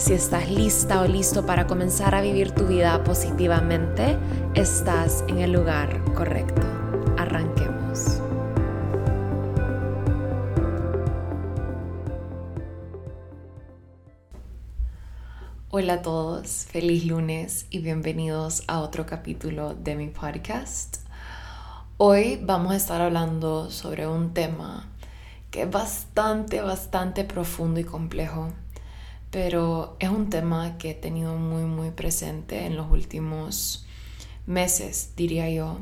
Si estás lista o listo para comenzar a vivir tu vida positivamente, estás en el lugar correcto. Arranquemos. Hola a todos, feliz lunes y bienvenidos a otro capítulo de mi podcast. Hoy vamos a estar hablando sobre un tema que es bastante, bastante profundo y complejo pero es un tema que he tenido muy, muy presente en los últimos meses, diría yo.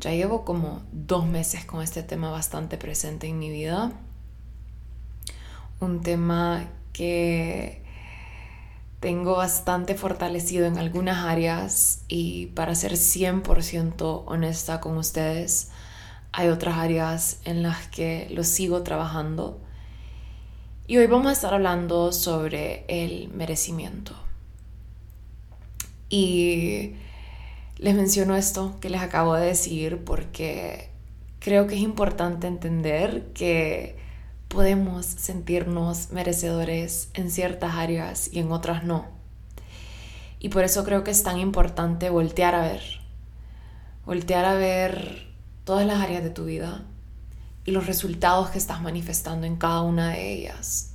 Ya llevo como dos meses con este tema bastante presente en mi vida. Un tema que tengo bastante fortalecido en algunas áreas y para ser 100% honesta con ustedes, hay otras áreas en las que lo sigo trabajando y hoy vamos a estar hablando sobre el merecimiento. Y les menciono esto que les acabo de decir porque creo que es importante entender que podemos sentirnos merecedores en ciertas áreas y en otras no. Y por eso creo que es tan importante voltear a ver, voltear a ver todas las áreas de tu vida y los resultados que estás manifestando en cada una de ellas,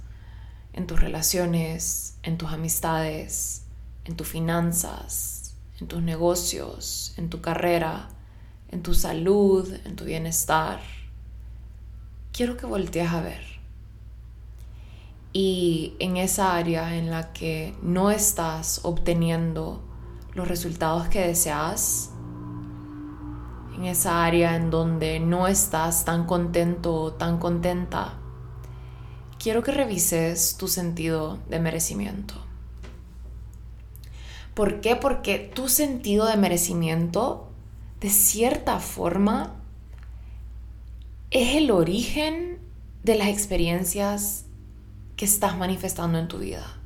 en tus relaciones, en tus amistades, en tus finanzas, en tus negocios, en tu carrera, en tu salud, en tu bienestar. Quiero que voltees a ver. Y en esa área en la que no estás obteniendo los resultados que deseas, esa área en donde no estás tan contento o tan contenta, quiero que revises tu sentido de merecimiento. ¿Por qué? Porque tu sentido de merecimiento, de cierta forma, es el origen de las experiencias que estás manifestando en tu vida.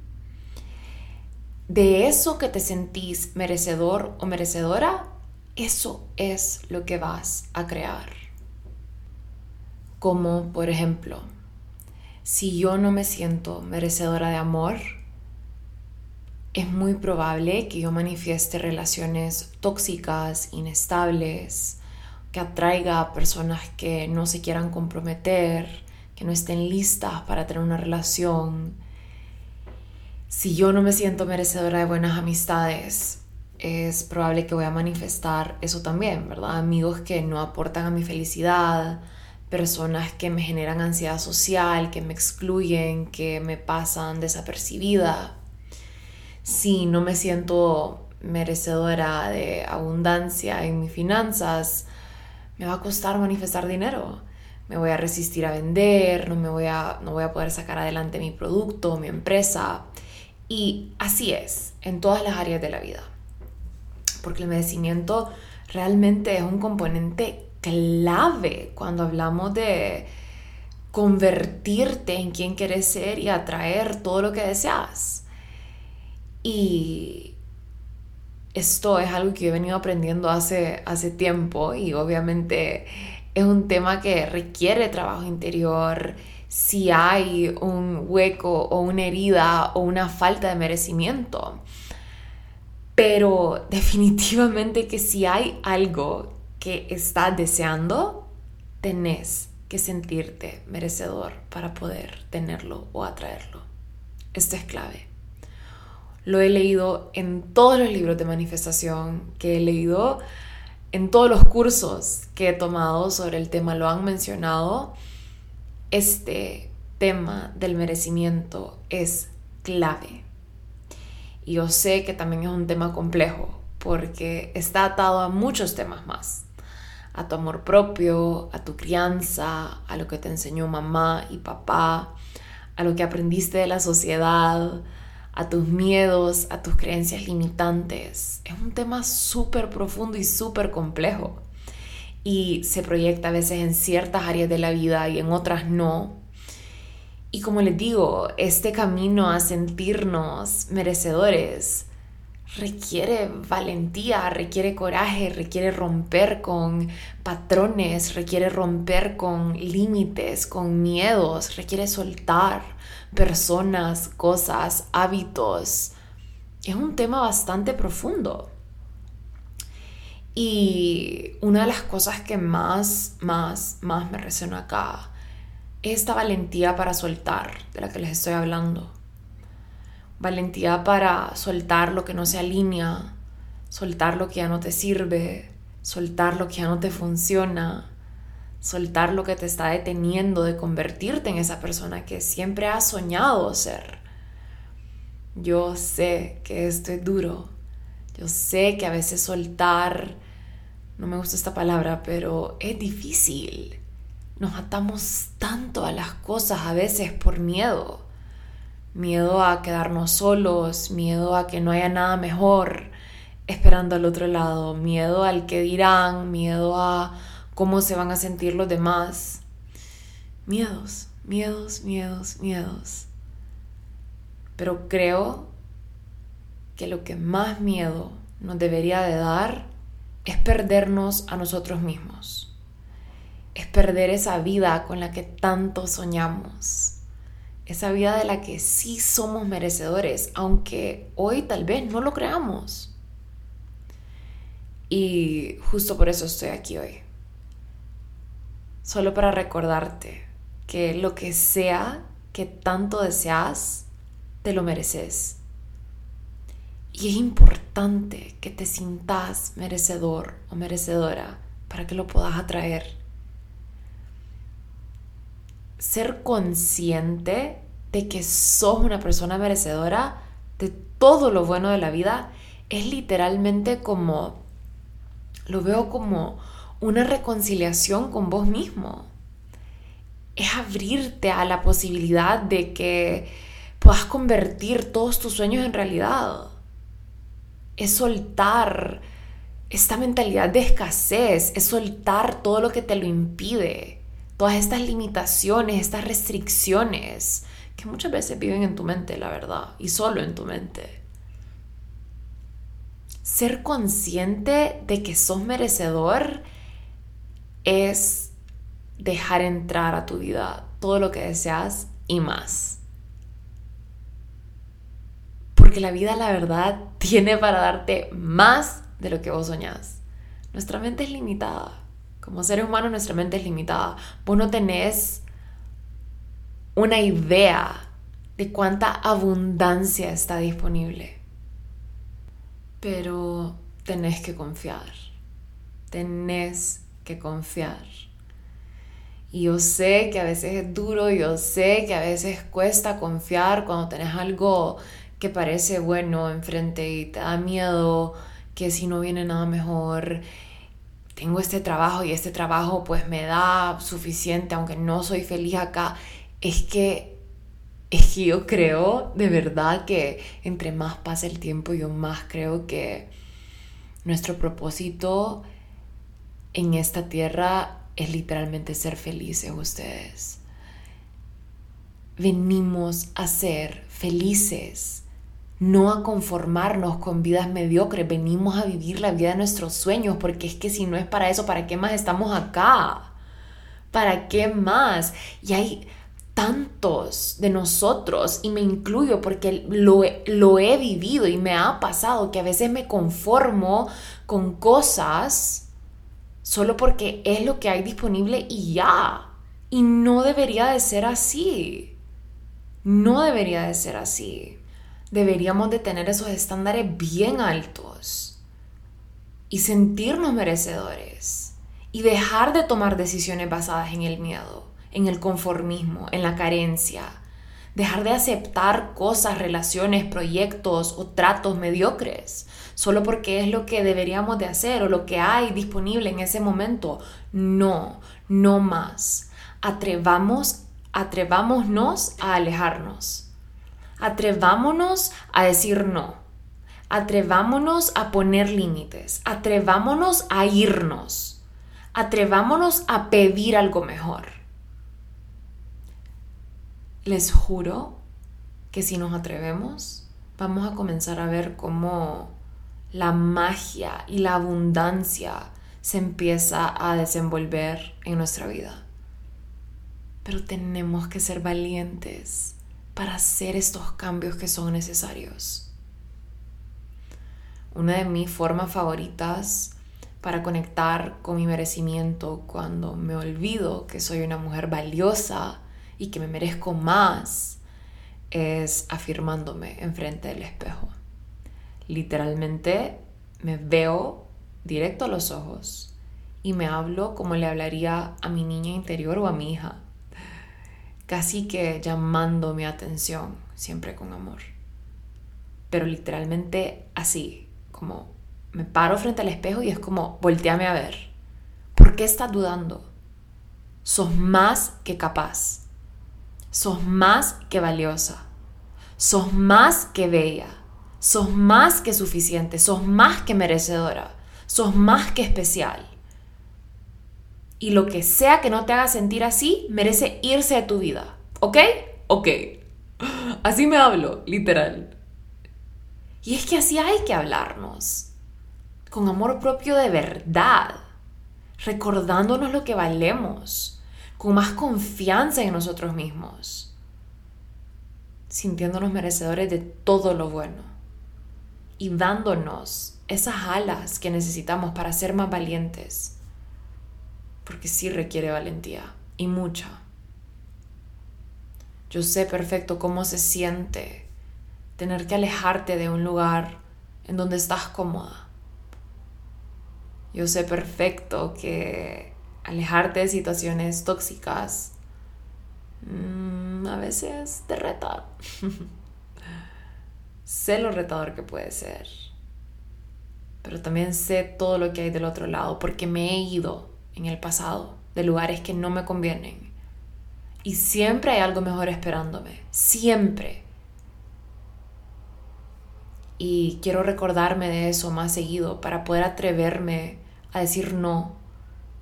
De eso que te sentís merecedor o merecedora eso es lo que vas a crear. Como por ejemplo, si yo no me siento merecedora de amor, es muy probable que yo manifieste relaciones tóxicas, inestables, que atraiga a personas que no se quieran comprometer, que no estén listas para tener una relación. Si yo no me siento merecedora de buenas amistades, es probable que voy a manifestar eso también, ¿verdad? Amigos que no aportan a mi felicidad, personas que me generan ansiedad social, que me excluyen, que me pasan desapercibida. Si no me siento merecedora de abundancia en mis finanzas, me va a costar manifestar dinero. Me voy a resistir a vender, no, me voy a, no voy a poder sacar adelante mi producto, mi empresa. Y así es en todas las áreas de la vida porque el merecimiento realmente es un componente clave cuando hablamos de convertirte en quien quieres ser y atraer todo lo que deseas. Y esto es algo que he venido aprendiendo hace, hace tiempo y obviamente es un tema que requiere trabajo interior. Si hay un hueco o una herida o una falta de merecimiento. Pero definitivamente que si hay algo que estás deseando, tenés que sentirte merecedor para poder tenerlo o atraerlo. Esto es clave. Lo he leído en todos los libros de manifestación que he leído, en todos los cursos que he tomado sobre el tema lo han mencionado. Este tema del merecimiento es clave. Yo sé que también es un tema complejo porque está atado a muchos temas más. A tu amor propio, a tu crianza, a lo que te enseñó mamá y papá, a lo que aprendiste de la sociedad, a tus miedos, a tus creencias limitantes. Es un tema súper profundo y súper complejo. Y se proyecta a veces en ciertas áreas de la vida y en otras no. Y como les digo, este camino a sentirnos merecedores requiere valentía, requiere coraje, requiere romper con patrones, requiere romper con límites, con miedos, requiere soltar personas, cosas, hábitos. Es un tema bastante profundo. Y una de las cosas que más, más, más me resuena acá esta valentía para soltar de la que les estoy hablando. Valentía para soltar lo que no se alinea, soltar lo que ya no te sirve, soltar lo que ya no te funciona, soltar lo que te está deteniendo de convertirte en esa persona que siempre has soñado ser. Yo sé que esto es duro. Yo sé que a veces soltar, no me gusta esta palabra, pero es difícil. Nos atamos tanto a las cosas a veces por miedo. Miedo a quedarnos solos, miedo a que no haya nada mejor esperando al otro lado, miedo al que dirán, miedo a cómo se van a sentir los demás. Miedos, miedos, miedos, miedos. Pero creo que lo que más miedo nos debería de dar es perdernos a nosotros mismos. Es perder esa vida con la que tanto soñamos. Esa vida de la que sí somos merecedores, aunque hoy tal vez no lo creamos. Y justo por eso estoy aquí hoy solo para recordarte que lo que sea que tanto deseas, te lo mereces. Y es importante que te sintas merecedor o merecedora para que lo puedas atraer. Ser consciente de que sos una persona merecedora de todo lo bueno de la vida es literalmente como, lo veo como una reconciliación con vos mismo. Es abrirte a la posibilidad de que puedas convertir todos tus sueños en realidad. Es soltar esta mentalidad de escasez, es soltar todo lo que te lo impide, todas estas limitaciones, estas restricciones que muchas veces viven en tu mente, la verdad, y solo en tu mente. Ser consciente de que sos merecedor es dejar entrar a tu vida todo lo que deseas y más. Porque la vida, la verdad, tiene para darte más de lo que vos soñás. Nuestra mente es limitada. Como seres humanos, nuestra mente es limitada. Vos no tenés una idea de cuánta abundancia está disponible. Pero tenés que confiar. Tenés que confiar. Y yo sé que a veces es duro, yo sé que a veces cuesta confiar cuando tenés algo que parece bueno enfrente y te da miedo que si no viene nada mejor, tengo este trabajo y este trabajo pues me da suficiente aunque no soy feliz acá. Es que es que yo creo de verdad que entre más pasa el tiempo yo más creo que nuestro propósito en esta tierra es literalmente ser felices ustedes. Venimos a ser felices, no a conformarnos con vidas mediocres, venimos a vivir la vida de nuestros sueños, porque es que si no es para eso, ¿para qué más estamos acá? ¿Para qué más? Y hay tantos de nosotros, y me incluyo porque lo, lo he vivido y me ha pasado, que a veces me conformo con cosas solo porque es lo que hay disponible y ya. Y no debería de ser así. No debería de ser así. Deberíamos de tener esos estándares bien altos y sentirnos merecedores y dejar de tomar decisiones basadas en el miedo, en el conformismo, en la carencia. Dejar de aceptar cosas, relaciones, proyectos o tratos mediocres solo porque es lo que deberíamos de hacer o lo que hay disponible en ese momento. No, no más. Atrevamos, atrevámonos a alejarnos. Atrevámonos a decir no. Atrevámonos a poner límites. Atrevámonos a irnos. Atrevámonos a pedir algo mejor. Les juro que si nos atrevemos, vamos a comenzar a ver cómo la magia y la abundancia se empieza a desenvolver en nuestra vida. Pero tenemos que ser valientes para hacer estos cambios que son necesarios. Una de mis formas favoritas para conectar con mi merecimiento cuando me olvido que soy una mujer valiosa y que me merezco más es afirmándome enfrente del espejo. Literalmente me veo directo a los ojos y me hablo como le hablaría a mi niña interior o a mi hija, casi que llamando mi atención, siempre con amor. Pero literalmente así, como me paro frente al espejo y es como, volteame a ver. ¿Por qué estás dudando? Sos más que capaz. Sos más que valiosa. Sos más que bella. Sos más que suficiente. Sos más que merecedora. Sos más que especial. Y lo que sea que no te haga sentir así, merece irse de tu vida. ¿Ok? Ok. Así me hablo, literal. Y es que así hay que hablarnos. Con amor propio de verdad. Recordándonos lo que valemos. Con más confianza en nosotros mismos. Sintiéndonos merecedores de todo lo bueno. Y dándonos esas alas que necesitamos para ser más valientes porque sí requiere valentía y mucha. Yo sé perfecto cómo se siente tener que alejarte de un lugar en donde estás cómoda. Yo sé perfecto que alejarte de situaciones tóxicas mm, a veces te reta. sé lo retador que puede ser. Pero también sé todo lo que hay del otro lado porque me he ido en el pasado, de lugares que no me convienen. Y siempre hay algo mejor esperándome, siempre. Y quiero recordarme de eso más seguido para poder atreverme a decir no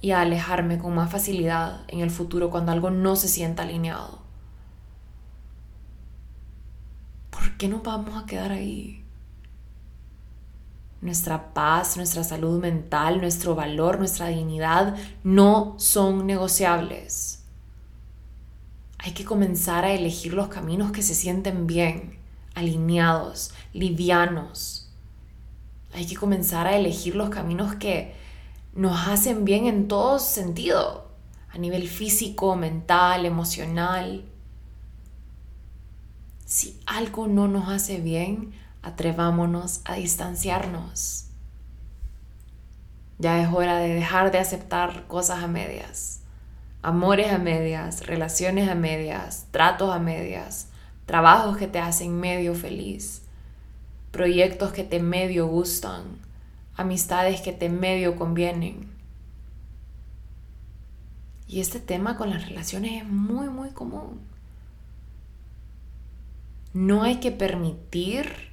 y a alejarme con más facilidad en el futuro cuando algo no se sienta alineado. ¿Por qué no vamos a quedar ahí? Nuestra paz, nuestra salud mental, nuestro valor, nuestra dignidad no son negociables. Hay que comenzar a elegir los caminos que se sienten bien, alineados, livianos. Hay que comenzar a elegir los caminos que nos hacen bien en todo sentido, a nivel físico, mental, emocional. Si algo no nos hace bien, atrevámonos a distanciarnos. Ya es hora de dejar de aceptar cosas a medias, amores a medias, relaciones a medias, tratos a medias, trabajos que te hacen medio feliz, proyectos que te medio gustan, amistades que te medio convienen. Y este tema con las relaciones es muy, muy común. No hay que permitir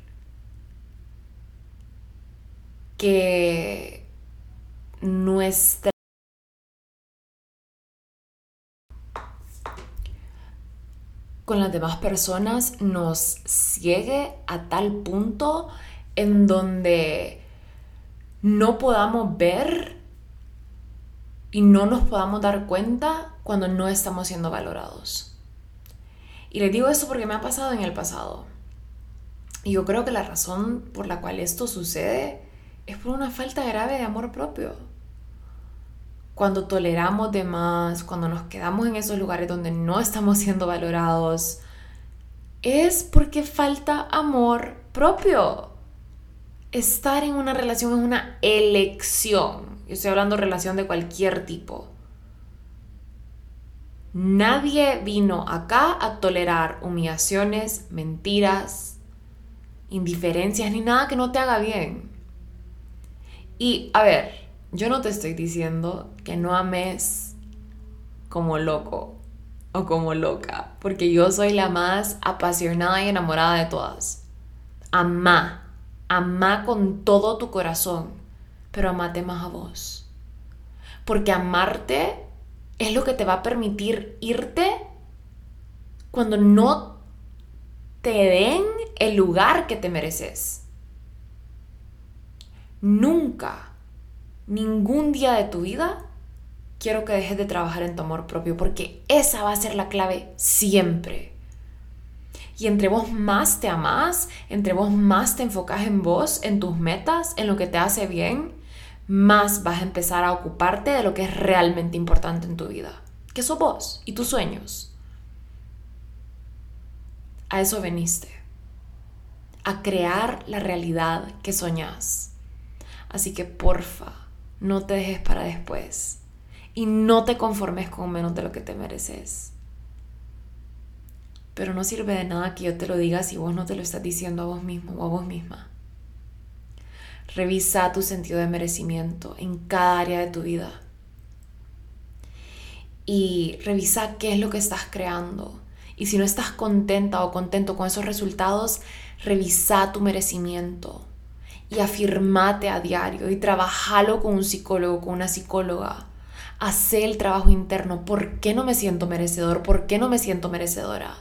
que nuestra con las demás personas nos ciegue a tal punto en donde no podamos ver y no nos podamos dar cuenta cuando no estamos siendo valorados. Y les digo esto porque me ha pasado en el pasado. Y yo creo que la razón por la cual esto sucede es por una falta grave de amor propio. Cuando toleramos de más, cuando nos quedamos en esos lugares donde no estamos siendo valorados, es porque falta amor propio. Estar en una relación es una elección. Yo estoy hablando de relación de cualquier tipo. Nadie vino acá a tolerar humillaciones, mentiras, indiferencias ni nada que no te haga bien. Y a ver, yo no te estoy diciendo que no ames como loco. o como loca, porque yo soy la más apasionada y enamorada de todas. Amá, amá con todo tu corazón, pero amate más a vos. Porque amarte es lo que te va a permitir irte cuando no te den el lugar que te mereces. Nunca, ningún día de tu vida quiero que dejes de trabajar en tu amor propio porque esa va a ser la clave siempre. Y entre vos más te amás, entre vos más te enfocas en vos, en tus metas, en lo que te hace bien, más vas a empezar a ocuparte de lo que es realmente importante en tu vida, que sos vos y tus sueños. A eso veniste, a crear la realidad que soñás. Así que porfa, no te dejes para después y no te conformes con menos de lo que te mereces. Pero no sirve de nada que yo te lo diga si vos no te lo estás diciendo a vos mismo o a vos misma. Revisa tu sentido de merecimiento en cada área de tu vida. Y revisa qué es lo que estás creando. Y si no estás contenta o contento con esos resultados, revisa tu merecimiento. Y afirmate a diario y trabajalo con un psicólogo, con una psicóloga hacer el trabajo interno. ¿Por qué no me siento merecedor? ¿Por qué no me siento merecedora?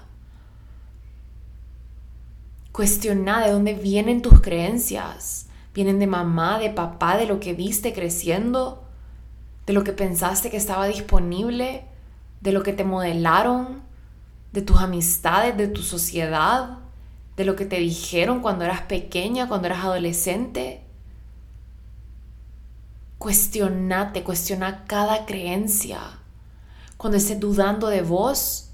Cuestiona de dónde vienen tus creencias. ¿Vienen de mamá, de papá, de lo que viste creciendo? ¿De lo que pensaste que estaba disponible? ¿De lo que te modelaron? ¿De tus amistades? ¿De tu sociedad? ¿De lo que te dijeron cuando eras pequeña, cuando eras adolescente? Cuestionate, cuestiona cada creencia. Cuando estés dudando de vos,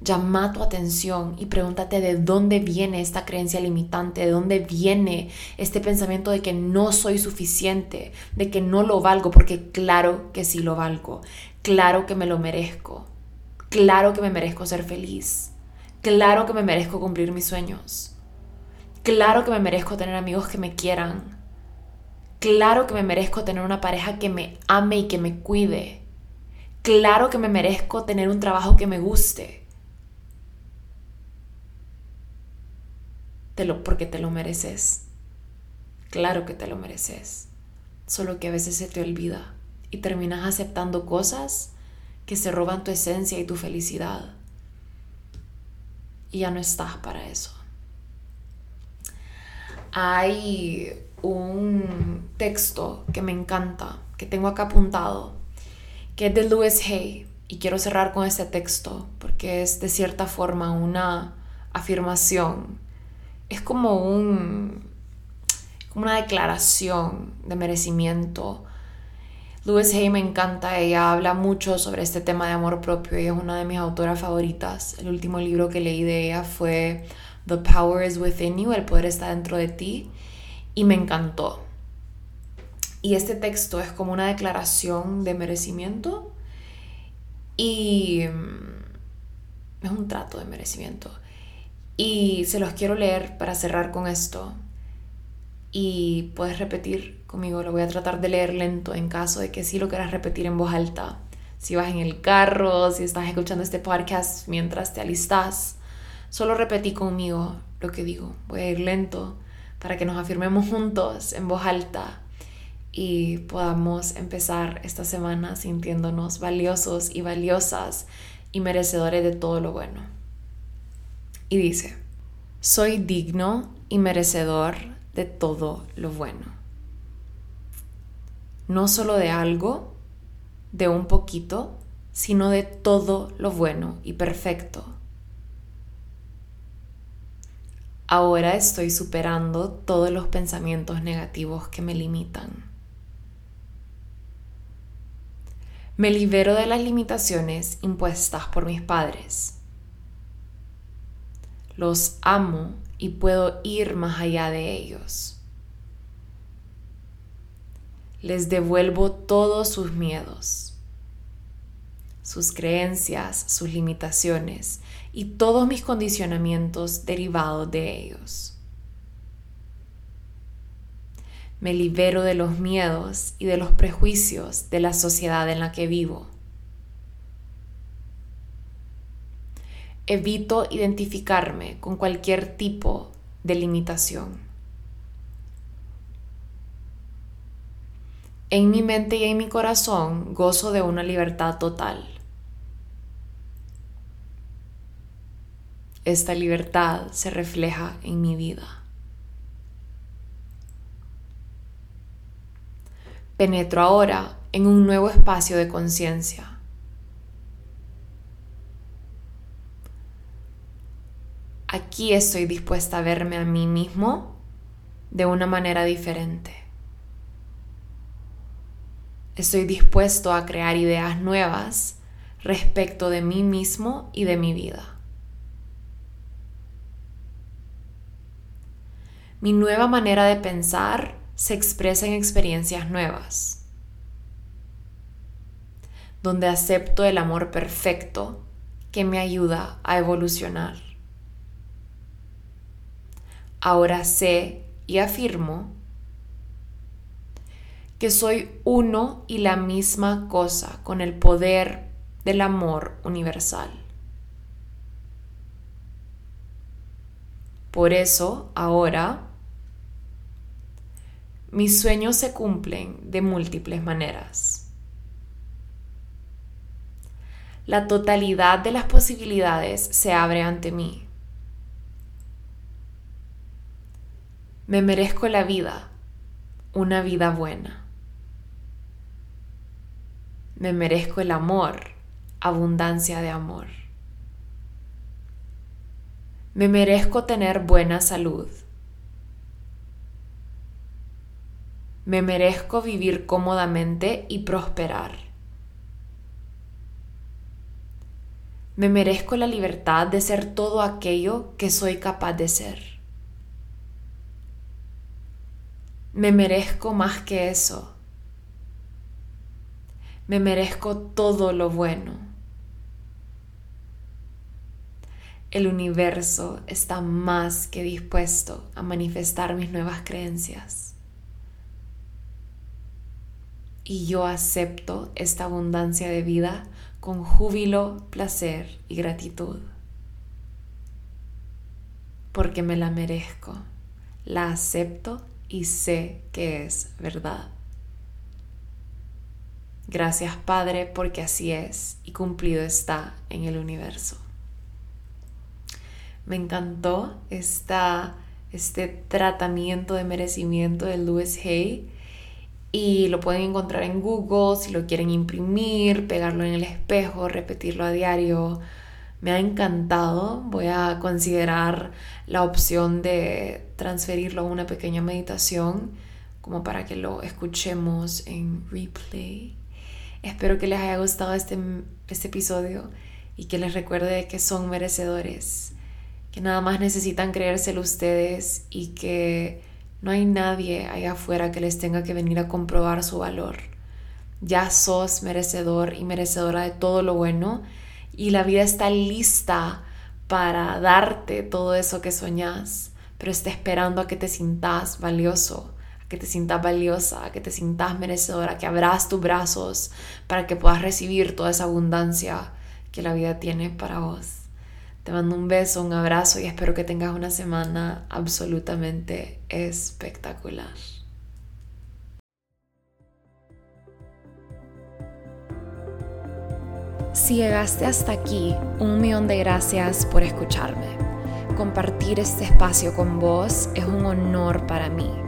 llama tu atención y pregúntate de dónde viene esta creencia limitante, de dónde viene este pensamiento de que no soy suficiente, de que no lo valgo, porque claro que sí lo valgo, claro que me lo merezco, claro que me merezco ser feliz, claro que me merezco cumplir mis sueños, claro que me merezco tener amigos que me quieran, Claro que me merezco tener una pareja que me ame y que me cuide. Claro que me merezco tener un trabajo que me guste. Te lo, porque te lo mereces. Claro que te lo mereces. Solo que a veces se te olvida y terminas aceptando cosas que se roban tu esencia y tu felicidad. Y ya no estás para eso. Hay un texto que me encanta, que tengo acá apuntado, que es de Louis Hay. Y quiero cerrar con este texto porque es de cierta forma una afirmación. Es como un como una declaración de merecimiento. Louis Hay me encanta, ella habla mucho sobre este tema de amor propio y es una de mis autoras favoritas. El último libro que leí de ella fue The Power is Within You, el poder está dentro de ti y me encantó. Y este texto es como una declaración de merecimiento y mm, es un trato de merecimiento. Y se los quiero leer para cerrar con esto. Y puedes repetir conmigo, lo voy a tratar de leer lento en caso de que sí lo quieras repetir en voz alta. Si vas en el carro, si estás escuchando este podcast mientras te alistas, solo repetí conmigo lo que digo. Voy a ir lento para que nos afirmemos juntos en voz alta y podamos empezar esta semana sintiéndonos valiosos y valiosas y merecedores de todo lo bueno. Y dice, soy digno y merecedor de todo lo bueno. No solo de algo, de un poquito, sino de todo lo bueno y perfecto Ahora estoy superando todos los pensamientos negativos que me limitan. Me libero de las limitaciones impuestas por mis padres. Los amo y puedo ir más allá de ellos. Les devuelvo todos sus miedos, sus creencias, sus limitaciones y todos mis condicionamientos derivados de ellos. Me libero de los miedos y de los prejuicios de la sociedad en la que vivo. evito identificarme con cualquier tipo de limitación. En mi mente y en mi corazón gozo de una libertad total. Esta libertad se refleja en mi vida. Penetro ahora en un nuevo espacio de conciencia. Aquí estoy dispuesta a verme a mí mismo de una manera diferente. Estoy dispuesto a crear ideas nuevas respecto de mí mismo y de mi vida. Mi nueva manera de pensar se expresa en experiencias nuevas, donde acepto el amor perfecto que me ayuda a evolucionar. Ahora sé y afirmo que soy uno y la misma cosa con el poder del amor universal. Por eso, ahora, mis sueños se cumplen de múltiples maneras. La totalidad de las posibilidades se abre ante mí. Me merezco la vida, una vida buena. Me merezco el amor, abundancia de amor. Me merezco tener buena salud Me merezco vivir cómodamente y prosperar. Me merezco la libertad de ser todo aquello que soy capaz de ser. Me merezco más que eso. Me merezco todo lo bueno. El universo está más que dispuesto a manifestar mis nuevas creencias y yo acepto esta abundancia de vida con júbilo, placer y gratitud. Porque me la merezco, la acepto y sé que es verdad. Gracias Padre porque así es y cumplido está en el universo. Me encantó esta, este tratamiento de merecimiento de Louis Hay y lo pueden encontrar en Google si lo quieren imprimir, pegarlo en el espejo, repetirlo a diario. Me ha encantado. Voy a considerar la opción de transferirlo a una pequeña meditación como para que lo escuchemos en replay. Espero que les haya gustado este, este episodio y que les recuerde que son merecedores, que nada más necesitan creérselo ustedes y que no hay nadie allá afuera que les tenga que venir a comprobar su valor. Ya sos merecedor y merecedora de todo lo bueno y la vida está lista para darte todo eso que soñas, pero está esperando a que te sintas valioso, que te sintas valiosa, que te sintas merecedora, que abras tus brazos para que puedas recibir toda esa abundancia que la vida tiene para vos. Te mando un beso, un abrazo y espero que tengas una semana absolutamente espectacular. Si llegaste hasta aquí, un millón de gracias por escucharme. Compartir este espacio con vos es un honor para mí.